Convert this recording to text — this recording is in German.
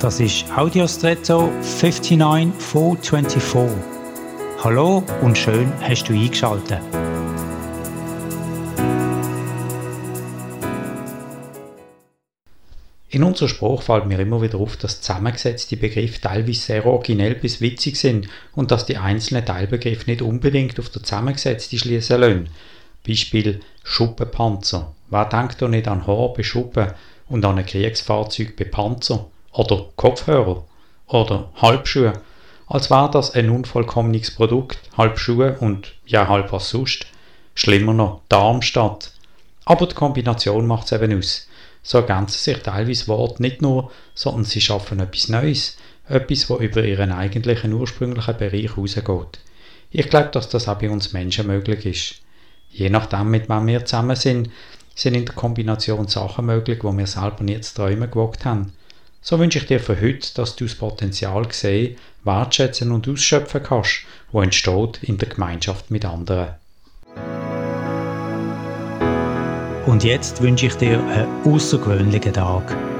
Das ist Audiostretto 59424. Hallo und schön hast du eingeschaltet. In unserer Spruch fällt mir immer wieder auf, dass zusammengesetzte Begriffe teilweise sehr originell bis witzig sind und dass die einzelnen Teilbegriffe nicht unbedingt auf der zusammengesetzte schließen lassen. Beispiel Schuppenpanzer. Wer denkt doch nicht an Haar bei Schuppen und an ein Kriegsfahrzeug bei Panzer? Oder Kopfhörer? Oder Halbschuhe? Als wäre das ein unvollkommenes Produkt, halb Schuhe und ja halb was sonst. Schlimmer noch, Darmstadt. Aber die Kombination macht es eben aus. So ergänzen sich teilweise Worte nicht nur, sondern sie schaffen etwas Neues, etwas, das über ihren eigentlichen ursprünglichen Bereich rausgeht. Ich glaube, dass das auch bei uns Menschen möglich ist. Je nachdem, mit wem wir zusammen sind, sind in der Kombination Sachen möglich, wo wir selber nie zu träumen gewagt haben. So wünsche ich dir für heute, dass du das Potenzial sehen, wertschätzen und ausschöpfen kannst, wo entsteht in der Gemeinschaft mit anderen. Und jetzt wünsche ich dir einen außergewöhnlichen Tag.